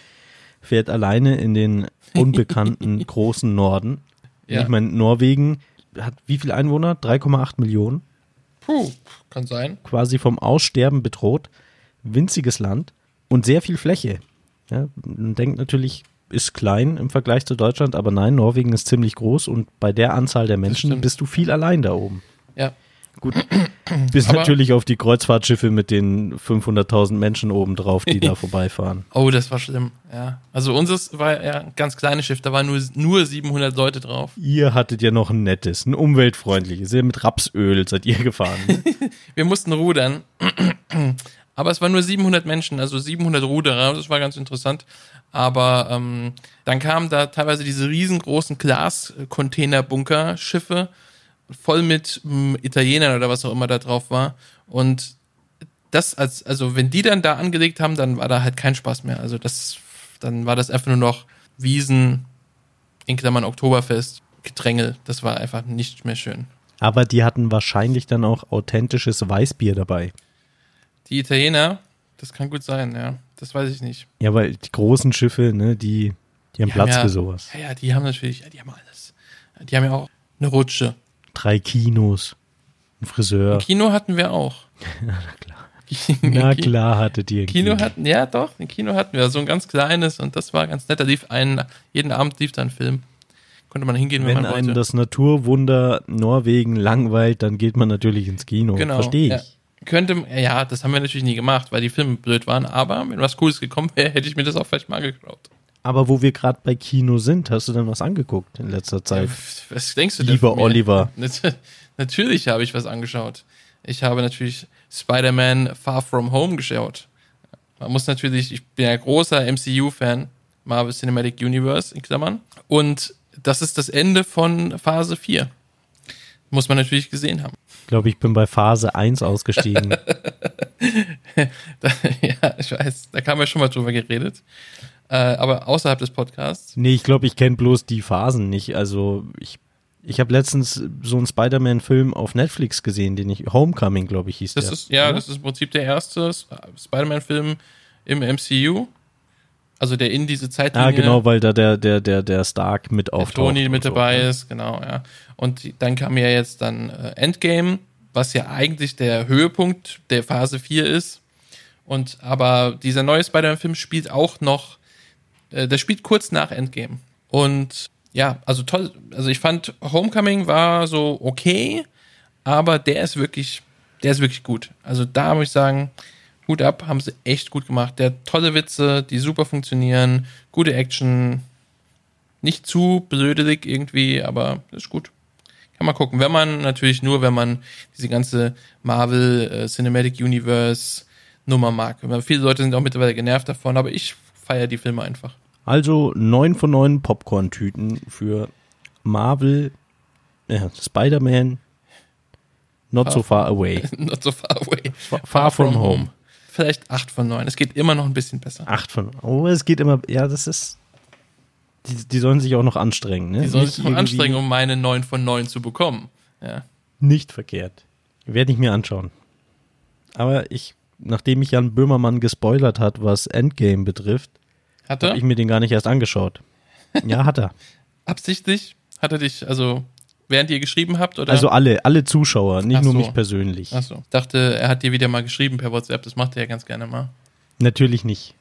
fährt alleine in den unbekannten großen Norden. Ja. Ich meine, Norwegen hat wie viele Einwohner? 3,8 Millionen. Puh, kann sein. quasi vom Aussterben bedroht. Winziges Land und sehr viel Fläche. Ja, man denkt natürlich, ist klein im Vergleich zu Deutschland, aber nein, Norwegen ist ziemlich groß und bei der Anzahl der Menschen bist du viel allein da oben. Ja. Gut, bis Aber- natürlich auf die Kreuzfahrtschiffe mit den 500.000 Menschen obendrauf, die da vorbeifahren. Oh, das war schlimm, ja. Also unseres war ja ein ganz kleines Schiff, da waren nur, nur 700 Leute drauf. Ihr hattet ja noch ein nettes, ein umweltfreundliches. Ihr mit Rapsöl seid ihr gefahren. Wir mussten rudern, aber es waren nur 700 Menschen, also 700 Ruderer, das war ganz interessant. Aber ähm, dann kamen da teilweise diese riesengroßen Glas-Container-Bunker-Schiffe, voll mit ähm, Italienern oder was auch immer da drauf war. Und das als, also wenn die dann da angelegt haben, dann war da halt kein Spaß mehr. Also das, dann war das einfach nur noch Wiesen, in Klammern Oktoberfest, Gedränge. Das war einfach nicht mehr schön. Aber die hatten wahrscheinlich dann auch authentisches Weißbier dabei. Die Italiener, das kann gut sein, ja. Das weiß ich nicht. Ja, weil die großen Schiffe, ne, die, die haben Die Platz haben ja, für sowas. Ja, ja, die haben natürlich, ja, die haben alles. Die haben ja auch eine Rutsche. Drei Kinos, ein Friseur. Ein Kino hatten wir auch. Na klar hattet ihr ein Kino hatten, ja doch, ein Kino hatten wir, so ein ganz kleines und das war ganz nett. Da lief ein, jeden Abend lief da ein Film. Konnte man hingehen, wenn, Wenn man einen wollte. das Naturwunder Norwegen langweilt, dann geht man natürlich ins Kino. genau. Verstehe ich. Ja. Könnte, ja, das haben wir natürlich nie gemacht, weil die Filme blöd waren, aber wenn was Cooles gekommen wäre, hätte ich mir das auch vielleicht mal angeschaut. Aber wo wir gerade bei Kino sind, hast du denn was angeguckt in letzter Zeit? Was denkst du denn? Lieber? Oliver. Nat- Natürlich habe ich was angeschaut. Ich habe natürlich Spider-Man Far From Home geschaut. Man muss natürlich, ich bin ja großer MCU-Fan, Marvel Cinematic Universe in Klammern. Und das ist das Ende von Phase 4. Muss man natürlich gesehen haben. Ich glaube, ich bin bei Phase 1 ausgestiegen. Da, ja, ich weiß, da haben wir schon mal drüber geredet. Äh, aber außerhalb des Podcasts. nee, ich glaube, ich kenne bloß die Phasen nicht. Also ich, ich habe letztens so einen Spider-Man-Film auf Netflix gesehen, den ich, Homecoming, glaube ich, hieß Das der. ist, ja, oder? das ist im Prinzip der erste Spider-Man-Film im MCU. Also der in diese Zeitlinie. Ah, genau, weil da der, der, der, der Stark mit auftaucht. Tony mit so, dabei ne? ist, genau, ja. Und dann kam ja jetzt dann äh, Endgame, was ja eigentlich der Höhepunkt der Phase 4 ist. Und aber dieser neue Spider-Man-Film spielt auch noch, äh, der spielt kurz nach Endgame. Und ja, also toll, also ich fand Homecoming war so okay, aber der ist wirklich, der ist wirklich gut. Also da muss ich sagen, Hut ab, haben sie echt gut gemacht. Der hat tolle Witze, die super funktionieren, gute Action, nicht zu blödelig irgendwie, aber ist gut. Kann man gucken. Wenn man natürlich nur, wenn man diese ganze Marvel äh, Cinematic Universe Nummer mag. Viele Leute sind auch mittlerweile genervt davon, aber ich feiere die Filme einfach. Also neun von neun Popcorn-Tüten für Marvel, ja, Spider-Man, Not So Far Away. Not so far away. Far, far from Home. Vielleicht acht von neun. Es geht immer noch ein bisschen besser. Acht von, oh, es geht immer, ja, das ist, die, die sollen sich auch noch anstrengen, ne? Die sollen sich noch anstrengen, um meine neun von neun zu bekommen. Ja. Nicht verkehrt. Werde ich mir anschauen. Aber ich, nachdem mich Jan Böhmermann gespoilert hat, was Endgame betrifft, habe ich mir den gar nicht erst angeschaut. Ja, hat er. Absichtlich? Hat er dich, also während ihr geschrieben habt? Oder? Also alle, alle Zuschauer, nicht Ach nur so. mich persönlich. Achso. Dachte, er hat dir wieder mal geschrieben per WhatsApp. Das macht er ja ganz gerne mal. Natürlich nicht.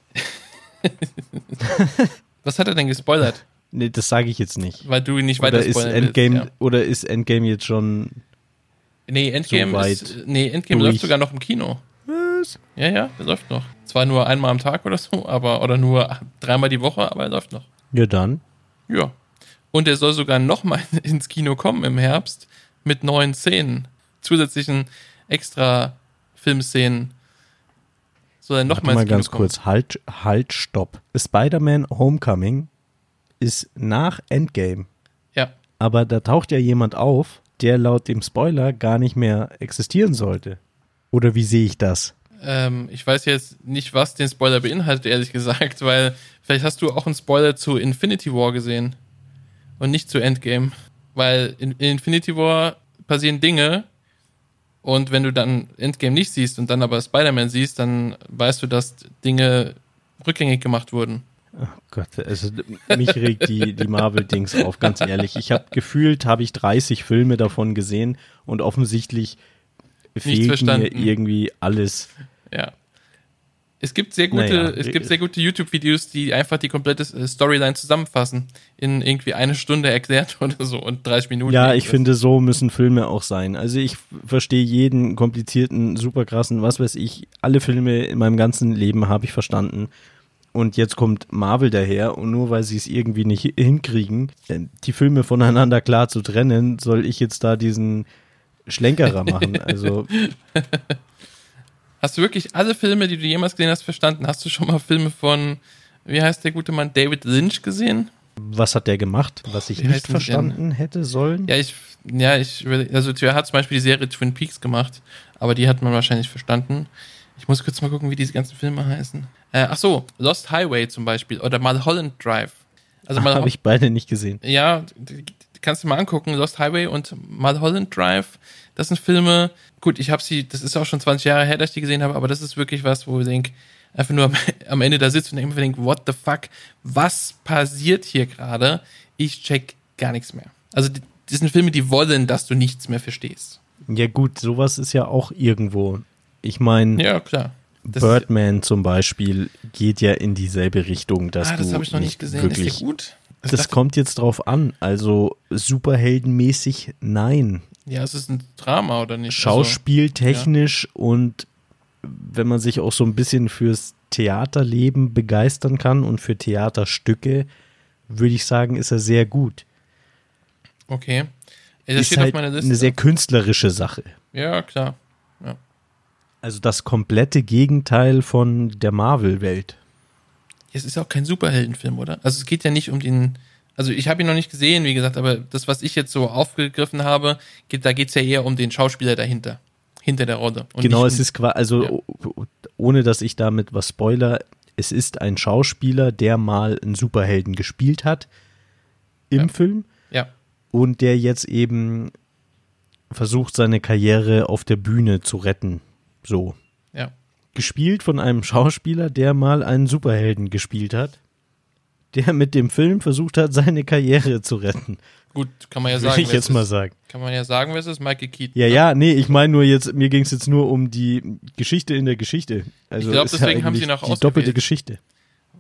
Was hat er denn gespoilert? Nee, das sage ich jetzt nicht. Weil du ihn nicht weiter Oder ist Endgame willst. Ja. oder ist Endgame jetzt schon Nee, Endgame so ist, nee, Endgame läuft sogar noch im Kino. Was? Ja, ja, der läuft noch. Zwar nur einmal am Tag oder so, aber oder nur dreimal die Woche, aber er läuft noch. Ja dann. Ja. Und er soll sogar nochmal ins Kino kommen im Herbst mit neuen Szenen. Zusätzlichen extra Filmszenen. Soll er nochmal mal ins Kino ganz kommen. kurz. Halt, halt, stopp. Spider-Man Homecoming ist nach Endgame. Ja. Aber da taucht ja jemand auf, der laut dem Spoiler gar nicht mehr existieren sollte. Oder wie sehe ich das? Ähm, ich weiß jetzt nicht, was den Spoiler beinhaltet, ehrlich gesagt, weil vielleicht hast du auch einen Spoiler zu Infinity War gesehen und nicht zu Endgame. Weil in, in Infinity War passieren Dinge und wenn du dann Endgame nicht siehst und dann aber Spider-Man siehst, dann weißt du, dass Dinge rückgängig gemacht wurden. Oh Gott, also mich regt die, die Marvel-Dings auf, ganz ehrlich. Ich habe gefühlt, habe ich 30 Filme davon gesehen und offensichtlich fehlt mir irgendwie alles. Ja. Es gibt sehr gute, Naja, es gibt sehr gute YouTube-Videos, die einfach die komplette äh, Storyline zusammenfassen. In irgendwie eine Stunde erklärt oder so und 30 Minuten. Ja, ich irgendwas. finde, so müssen Filme auch sein. Also ich verstehe jeden komplizierten, super krassen, was weiß ich, alle Filme in meinem ganzen Leben habe ich verstanden. Und jetzt kommt Marvel daher und nur weil sie es irgendwie nicht hinkriegen, die Filme voneinander klar zu trennen, soll ich jetzt da diesen Schlenkerer machen. Also Hast du wirklich alle Filme, die du jemals gesehen hast, verstanden? Hast du schon mal Filme von, wie heißt der gute Mann, David Lynch gesehen? was hat der gemacht, was ich nicht verstanden hätte sollen? Ja, ich, ja, ich, also er hat zum Beispiel die Serie Twin Peaks gemacht, aber die hat man wahrscheinlich verstanden. Ich muss kurz mal gucken, wie diese ganzen Filme heißen. Äh, ach so, Lost Highway zum Beispiel oder Mulholland Drive. Also Habe ich beide nicht gesehen. ja, kannst du mal angucken, Lost Highway und Mulholland Drive. Das sind Filme, gut, ich habe sie, das ist auch schon 20 Jahre her, dass ich die gesehen habe, aber das ist wirklich was, wo ich denke, einfach nur am, am Ende da sitzt und einfach denke, what the fuck, was passiert hier gerade? Ich check gar nichts mehr. Also das sind Filme, die wollen, dass du nichts mehr verstehst. Ja gut, sowas ist ja auch irgendwo. Ich meine, Ja, klar. Das Birdman zum Beispiel geht ja in dieselbe Richtung, dass ist, ah, das du habe ich noch nicht gesehen. wirklich. Das dachte- kommt jetzt drauf an. Also superheldenmäßig nein. ja, es ist ein Drama oder nicht? Schauspieltechnisch und wenn man sich auch so ein bisschen fürs Theaterleben begeistern kann und für Theaterstücke, würde ich sagen, ist er sehr gut. Also, okay. Ja, das ist halt eine sehr künstlerische Sache. ja, klar. Also das komplette Gegenteil von der Marvel-Welt. Es ist auch kein Superheldenfilm, oder? Also es geht ja nicht um den. Also ich habe ihn noch nicht gesehen, wie gesagt, aber das, was ich jetzt so aufgegriffen habe, geht, da geht es ja eher um den Schauspieler dahinter. Hinter der Rolle. Und genau, es um, ist quasi, also Ja. ohne dass ich damit was spoiler, es ist ein Schauspieler, der mal einen Superhelden gespielt hat im Ja. Film Ja, und der jetzt eben versucht, seine Karriere auf der Bühne zu retten. So. ja. Gespielt von einem Schauspieler, der mal einen Superhelden gespielt hat, der mit dem Film versucht hat, seine Karriere zu retten. Gut, kann man ja sagen. ich wer jetzt mal sagen. Kann man ja sagen, wer es ist? Michael Keaton. Ja, ne? ja, nee, ich meine nur jetzt, mir ging es jetzt nur um die Geschichte in der Geschichte. Also Ich glaub, ist deswegen haben sie eigentlich auch die doppelte ausgewählt. Geschichte.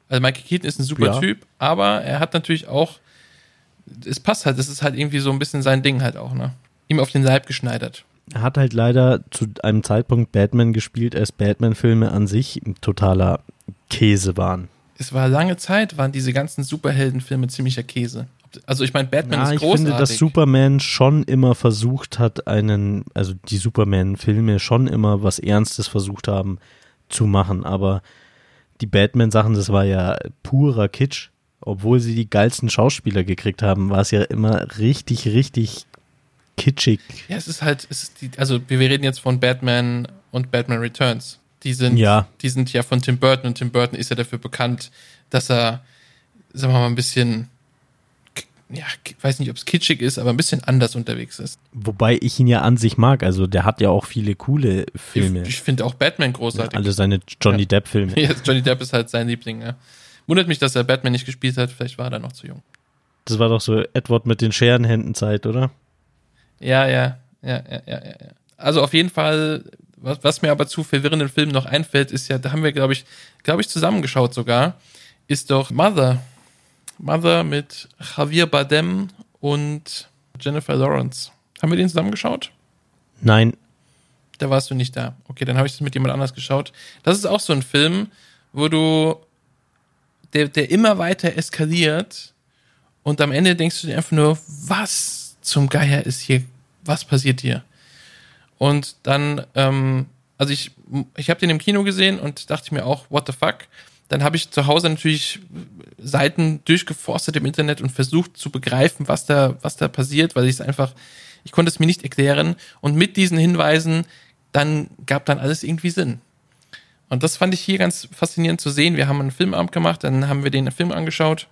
Also Michael Keaton ist ein super Ja. Typ, aber er hat natürlich auch. Es passt halt, es ist halt irgendwie so ein bisschen sein Ding halt auch, ne? Ihm auf den Leib geschneidert. Hat halt leider zu einem Zeitpunkt Batman gespielt, als Batman-Filme an sich totaler Käse waren. Es war lange Zeit, waren diese ganzen Superheldenfilme ziemlicher Käse. Also ich meine, Batman Ja, ist ich großartig. finde, dass Superman schon immer versucht hat, einen, also die Superman-Filme schon immer was Ernstes versucht haben zu machen, aber die Batman-Sachen, das war ja purer Kitsch. Obwohl sie die geilsten Schauspieler gekriegt haben, war es ja immer richtig, richtig kitschig. Ja, es ist halt, es ist die, also wir reden jetzt von Batman und Batman Returns. Die sind, Ja. die sind ja von Tim Burton und Tim Burton ist ja dafür bekannt, dass er, sagen wir mal, ein bisschen, ja, weiß nicht, ob es kitschig ist, aber ein bisschen anders unterwegs ist. Wobei ich ihn ja an sich mag. Also der hat ja auch viele coole Filme. Ich, ich finde auch Batman großartig. Alle seine Johnny Ja. Depp-Filme. Jetzt Johnny Depp ist halt sein Liebling, ja. Wundert mich, dass er Batman nicht gespielt hat, vielleicht war er noch zu jung. Das war doch so Edward mit den Scherenhänden Zeit, oder? Ja, ja, ja, ja, ja, ja. Also auf jeden Fall, was, was mir aber zu verwirrenden Filmen noch einfällt, ist ja, da haben wir, glaube ich, glaube ich, zusammengeschaut sogar, ist doch Mother. Mother mit Javier Bardem und Jennifer Lawrence. Haben wir den zusammengeschaut? Nein, Da warst du nicht da. Okay, dann habe ich das mit jemand anders geschaut. Das ist auch so ein Film, wo du, der, der immer weiter eskaliert und am Ende denkst du dir einfach nur, was zum Geier ist hier, was passiert hier? Und dann, ähm, also ich, ich habe den im Kino gesehen und dachte mir auch, what the fuck? Dann habe ich zu Hause natürlich Seiten durchgeforstet im Internet und versucht zu begreifen, was da, was da passiert, weil ich es einfach, ich konnte es mir nicht erklären. Und mit diesen Hinweisen, dann gab dann alles irgendwie Sinn. Und das fand ich hier ganz faszinierend zu sehen. Wir haben einen Filmabend gemacht, dann haben wir den Film angeschaut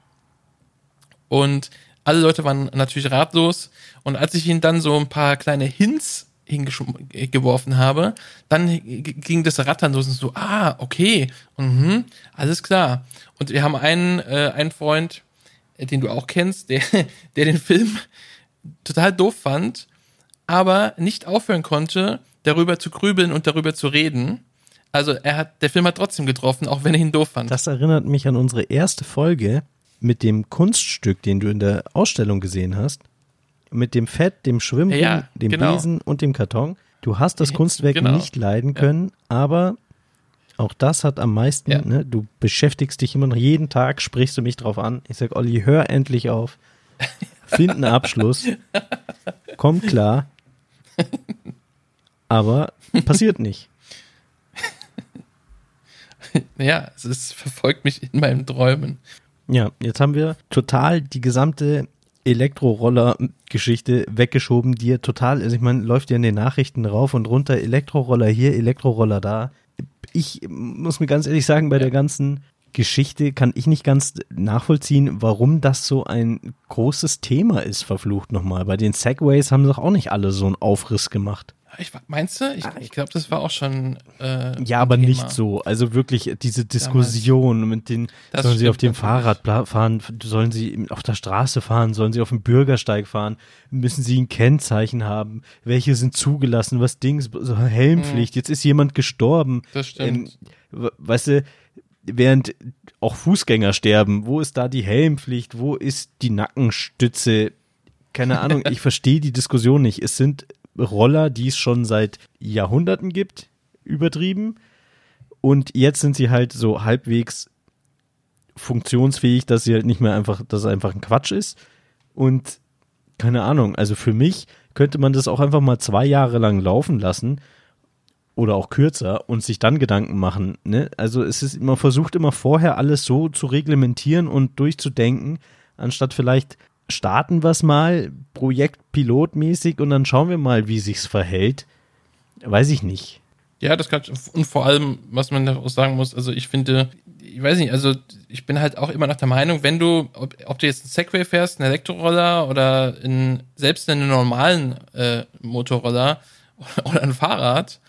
und alle Leute waren natürlich ratlos. Und als ich ihnen dann so ein paar kleine Hints hingeworfen habe, dann ging das Rattern los und so, ah, okay, mhm, alles klar. Und wir haben einen, äh, einen Freund, äh, den du auch kennst, der, der den Film total doof fand, aber nicht aufhören konnte, darüber zu grübeln und darüber zu reden. Also er hat, der Film hat trotzdem getroffen, auch wenn er ihn doof fand. Das erinnert mich an unsere erste Folge mit dem Kunststück, den du in der Ausstellung gesehen hast. Mit dem Fett, dem Schwimmring, Ja, dem genau. Besen und dem Karton. Du hast das Kunstwerk Genau. nicht leiden können, aber auch das hat am meisten, Ja. ne, du beschäftigst dich immer noch jeden Tag, sprichst du mich drauf an. Ich sag, Olli, hör endlich auf. Find einen Abschluss. Komm klar. Aber passiert nicht. Ja, es ist, verfolgt mich in meinen Träumen. Ja, jetzt haben wir total die gesamte Elektroroller-Geschichte weggeschoben, die ja total, also ich meine, läuft ja in den Nachrichten rauf und runter, Elektroroller hier, Elektroroller da. Ich muss mir ganz ehrlich sagen, bei der ganzen Geschichte kann ich nicht ganz nachvollziehen, warum das so ein großes Thema ist, verflucht nochmal. Bei den Segways haben doch auch nicht alle so einen Aufriss gemacht. Ich, meinst du? Ich, ich glaube, das war auch schon. Äh, Ja, aber Thema. nicht so. Also wirklich diese Diskussion mit den, Das sollen sie auf dem. Fahrrad fahren, sollen sie auf der Straße fahren, sollen sie auf dem Bürgersteig fahren, müssen sie ein Kennzeichen haben, welche sind zugelassen, was Dings, so Helmpflicht, jetzt ist jemand gestorben. Das stimmt. Ähm, we- weißt du, während auch Fußgänger sterben, wo ist da die Helmpflicht, wo ist die Nackenstütze? Keine Ahnung, ich verstehe die Diskussion nicht. Es sind Roller, die es schon seit Jahrhunderten gibt, übertrieben. Und jetzt sind sie halt so halbwegs funktionsfähig, dass sie halt nicht mehr einfach, dass es einfach ein Quatsch ist. Und keine Ahnung, also für mich könnte man das auch einfach mal zwei Jahre lang laufen lassen oder auch kürzer und sich dann Gedanken machen. Ne? Also es ist, man versucht immer vorher alles so zu reglementieren und durchzudenken, anstatt vielleicht starten wir es mal, Projekt pilotmäßig und dann schauen wir mal, wie sich's verhält. Weiß ich nicht. Ja, das kann und vor allem, was man da auch sagen muss, also ich finde, ich weiß nicht, also ich bin halt auch immer nach der Meinung, wenn du, ob, ob du jetzt einen Segway fährst, einen Elektroroller oder in, selbst einen normalen äh, Motorroller oder ein Fahrrad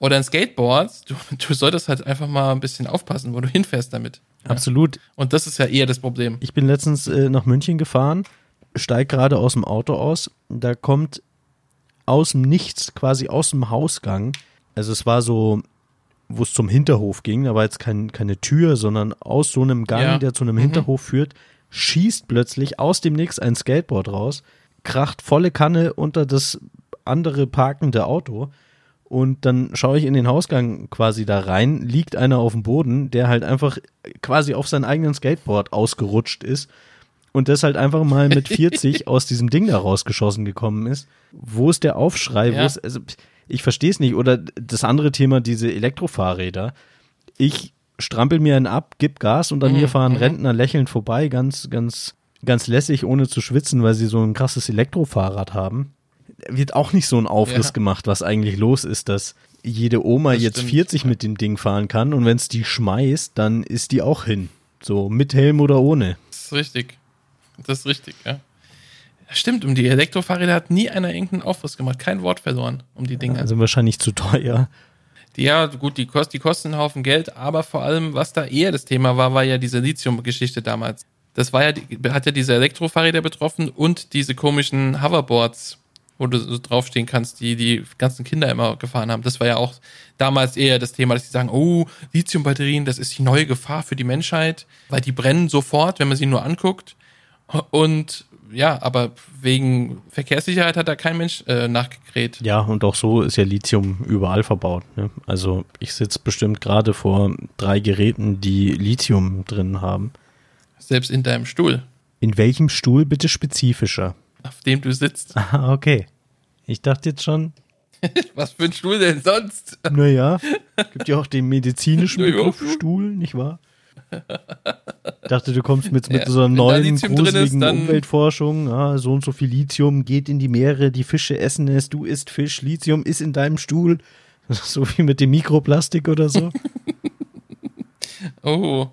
oder ein Skateboard, du, du solltest halt einfach mal ein bisschen aufpassen, wo du hinfährst damit. Absolut. Und das ist ja eher das Problem. Ich bin letztens äh, nach München gefahren, steig gerade aus dem Auto aus. Da kommt aus dem Nichts, quasi aus dem Hausgang. Also es war so, wo es zum Hinterhof ging, da war jetzt kein, keine Tür, sondern aus so einem Gang, Ja. der zu einem Hinterhof führt, schießt plötzlich aus dem Nix ein Skateboard raus, kracht volle Kanne unter das andere parkende Auto. Und dann schaue ich in den Hausgang quasi da rein, liegt einer auf dem Boden, der halt einfach quasi auf sein eigenen Skateboard ausgerutscht ist und das halt einfach mal mit 40 aus diesem Ding da rausgeschossen gekommen ist. Wo ist der Aufschrei? Wo Ja. ist, also ich verstehe es nicht. Oder das andere Thema, diese Elektrofahrräder. Ich strampel mir einen ab, gib Gas und an mir fahren Rentner lächelnd vorbei, ganz, ganz, ganz lässig, ohne zu schwitzen, weil sie so ein krasses Elektrofahrrad haben. Wird auch nicht so ein Aufriss Ja. gemacht, was eigentlich los ist, dass jede Oma Das jetzt stimmt. 40 mit dem Ding fahren kann und wenn es die schmeißt, dann ist die auch hin. So mit Helm oder ohne. Das ist richtig. Das ist richtig, ja. Ja, Stimmt, um die Elektrofahrräder hat nie einer irgendeinen Aufriss gemacht. Kein Wort verloren um die Dinge. Also wahrscheinlich zu teuer. Die, ja, gut, die, kost, die kosten einen Haufen Geld, aber vor allem, was da eher das Thema war, war ja diese Lithium-Geschichte damals. Das war ja, die, hat ja diese Elektrofahrräder betroffen und diese komischen Hoverboards, wo du so draufstehen kannst, die die ganzen Kinder immer gefahren haben. Das war ja auch damals eher das Thema, dass sie sagen, oh, Lithium-Batterien, das ist die neue Gefahr für die Menschheit, weil die brennen sofort, wenn man sie nur anguckt. Und ja, aber wegen Verkehrssicherheit hat da kein Mensch äh, nachgekräht. Ja, und auch so ist ja Lithium überall verbaut. Ne? Also ich sitze bestimmt gerade vor drei Geräten, die Lithium drin haben. Selbst in deinem Stuhl, In welchem Stuhl bitte spezifischer? Auf dem du sitzt. Ah, okay. Ich dachte jetzt schon, Was für ein Stuhl denn sonst? naja, gibt ja auch den medizinischen. Begriff Stuhl, nicht wahr? Dachte, du kommst mit, mit Ja, so einer neuen, ist, gruseligen dann- Umweltforschung. Ja, so und so viel Lithium geht in die Meere, die Fische essen es, du isst Fisch, Lithium ist in deinem Stuhl. So wie mit dem Mikroplastik oder so. Oh.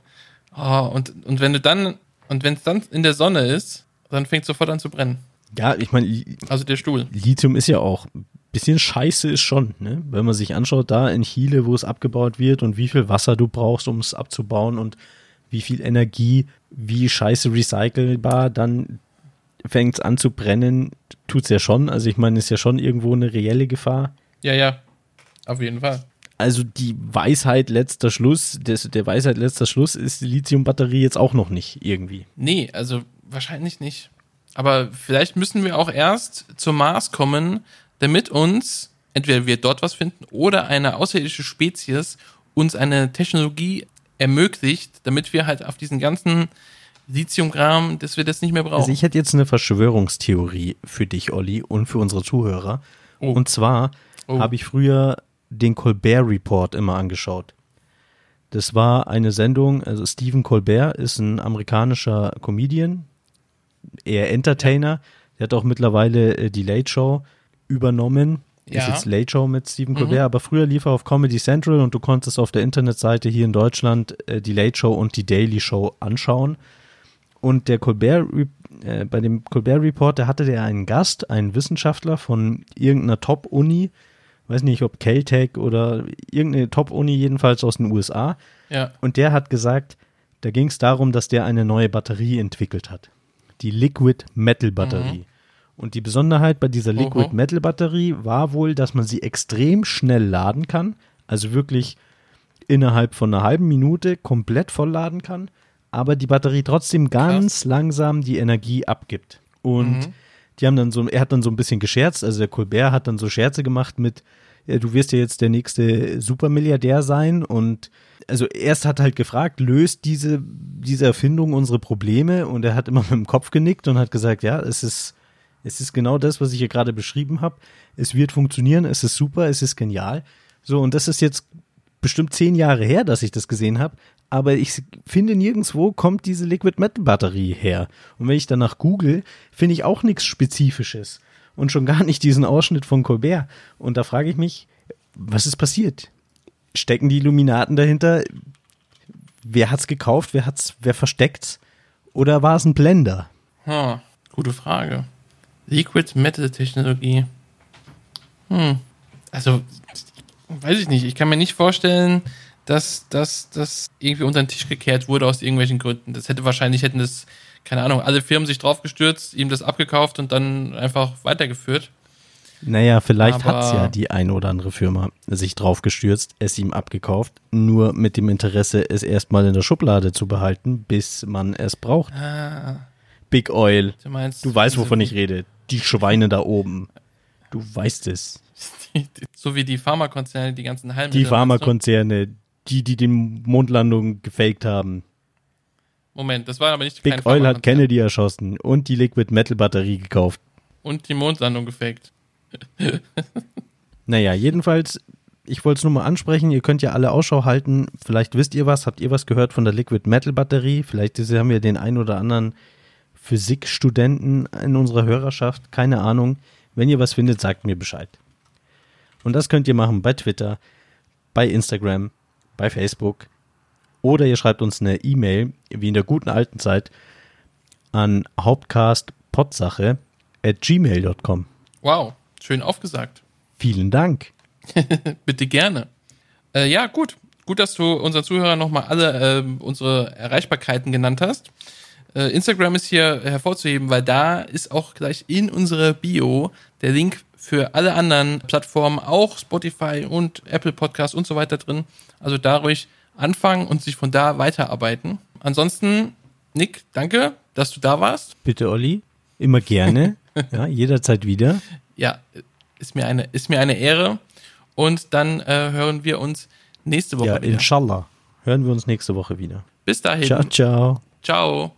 oh und, und wenn du dann, und wenn es dann in der Sonne ist, dann fängt es sofort an zu brennen. Ja, ich meine, Also der Stuhl. Lithium ist ja auch ein bisschen scheiße ist schon, ne? Wenn man sich anschaut, da in Chile, wo es abgebaut wird und wie viel Wasser du brauchst, um es abzubauen und wie viel Energie, wie scheiße recycelbar, dann fängt es an zu brennen, tut's ja schon. Also ich meine, ist ja schon irgendwo eine reelle Gefahr. Ja, ja. Auf jeden Fall. also die Weisheit letzter Schluss, des, der Weisheit letzter Schluss ist die Lithium-Batterie jetzt auch noch nicht irgendwie. Nee, also wahrscheinlich nicht. Aber vielleicht müssen wir auch erst zum Mars kommen, damit uns entweder wir dort was finden oder eine außerirdische Spezies uns eine Technologie ermöglicht, damit wir halt auf diesen ganzen Lithiumgramm, dass wir das nicht mehr brauchen. Also ich hätte jetzt eine Verschwörungstheorie für dich, Olli, und für unsere Zuhörer. Oh. Und zwar Oh. habe ich früher den Colbert Report immer angeschaut. Das war eine Sendung, also Stephen Colbert ist ein amerikanischer Comedian, eher Entertainer. Der hat auch mittlerweile äh, die Late Show übernommen. Ist Ja. jetzt Late Show mit Stephen Colbert, aber früher lief er auf Comedy Central und du konntest auf der Internetseite hier in Deutschland äh, die Late Show und die Daily Show anschauen. Und der Colbert, äh, bei dem Colbert Report, da hatte der einen Gast, einen Wissenschaftler von irgendeiner Top-Uni, weiß nicht, ob Caltech oder irgendeine Top-Uni, jedenfalls aus den USA. ja. Und der hat gesagt, da ging es darum, dass der eine neue Batterie entwickelt hat. Die Liquid Metal Batterie. Und die Besonderheit bei dieser Liquid. Metal Batterie war wohl, dass man sie extrem schnell laden kann. Also wirklich innerhalb von einer halben Minute komplett vollladen kann, aber die Batterie trotzdem ganz langsam die Energie abgibt. Und die haben dann so, er hat dann so ein bisschen gescherzt, also der Colbert hat dann so Scherze gemacht mit, du wirst ja jetzt der nächste Supermilliardär sein und also erst hat halt gefragt, löst diese, diese Erfindung unsere Probleme und er hat immer mit dem Kopf genickt und hat gesagt, ja, es ist, es ist genau das, was ich hier gerade beschrieben habe. Es wird funktionieren, es ist super, es ist genial. So, und das ist jetzt bestimmt zehn Jahre her, dass ich das gesehen habe, aber ich finde nirgendwo kommt diese Liquid Metal Batterie her. Und wenn ich danach google, finde ich auch nichts Spezifisches und schon gar nicht diesen Ausschnitt von Colbert. Und da frage ich mich, was ist passiert? Stecken die Illuminaten dahinter? Wer hat's gekauft? Wer hat's, wer versteckt's? Oder war es ein Blender? Hm, gute Frage. Liquid Metal Technologie. Hm. Also, weiß ich nicht. Ich kann mir nicht vorstellen, dass das irgendwie unter den Tisch gekehrt wurde aus irgendwelchen Gründen. Das hätte wahrscheinlich, hätten das, keine Ahnung, alle Firmen sich draufgestürzt, ihm das abgekauft und dann einfach weitergeführt. Naja, vielleicht Aber- hat's ja die eine oder andere Firma sich drauf gestürzt, es ihm abgekauft, nur mit dem Interesse, es erstmal in der Schublade zu behalten, bis man es braucht. Ah, Big Oil. du meinst. Du weißt, wovon wie- ich rede. Die Schweine da oben. Du weißt es. So wie die Pharmakonzerne, die ganzen Heilmittel. Die? Pharmakonzerne, die, die den Mondlandung gefaked haben. Moment, das war aber nicht Big kein Oil hat. Kennedy erschossen und die Liquid Metal Batterie gekauft. Und die Mondlandung gefaked. Naja, jedenfalls, ich wollte es nur mal ansprechen, ihr könnt ja alle Ausschau halten. Vielleicht wisst ihr was, habt ihr was gehört von der Liquid Metal Batterie? Vielleicht haben wir den ein oder anderen Physikstudenten in unserer Hörerschaft, keine Ahnung. Wenn ihr was findet, sagt mir Bescheid. Und das könnt ihr machen bei Twitter, bei Instagram, bei Facebook oder ihr schreibt uns eine E-Mail, wie in der guten alten Zeit, an hauptcastpotsache at gmail.com. Wow, schön aufgesagt. Vielen Dank. Bitte gerne. Äh, ja, gut. Gut, dass du unseren Zuhörern nochmal alle ähm, unsere Erreichbarkeiten genannt hast. Äh, Instagram ist hier hervorzuheben, weil da ist auch gleich in unserer Bio der Link für alle anderen Plattformen, auch Spotify und Apple Podcasts und so weiter drin. Also da ruhig anfangen und sich von da weiterarbeiten. Ansonsten, Nick, danke, dass du da warst. Bitte, Olli. Immer gerne. ja, jederzeit wieder. Ja, ist mir eine, ist mir eine Ehre. Und dann äh, hören wir uns nächste Woche Ja, wieder. inshallah. Hören wir uns nächste Woche wieder. Bis dahin. Ciao, ciao. Ciao.